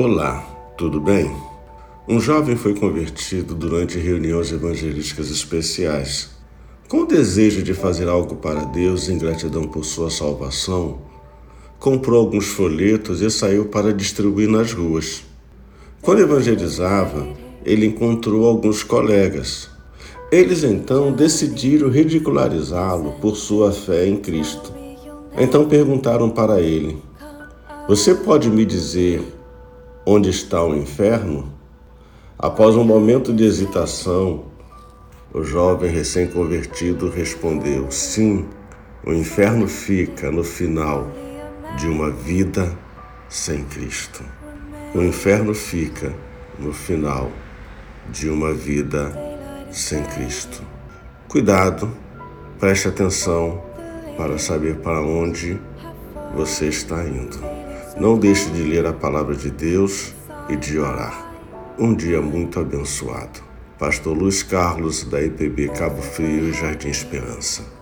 Olá, tudo bem? Um jovem foi convertido durante reuniões evangelísticas especiais. Com o desejo de fazer algo para Deus em gratidão por sua salvação, comprou alguns folhetos e saiu para distribuir nas ruas. Quando evangelizava, ele encontrou alguns colegas. Eles então decidiram ridicularizá-lo por sua fé em Cristo. Então perguntaram para ele: Você pode me dizer onde está o inferno? Após um momento de hesitação, o jovem recém-convertido respondeu: Sim, o inferno fica no final de uma vida sem Cristo. O inferno fica no final de uma vida sem Cristo. Cuidado, preste atenção para saber para onde você está indo. Não deixe de ler a palavra de Deus e de orar. Um dia muito abençoado. Pastor Luiz Carlos, da IPB Cabo Frio e Jardim Esperança.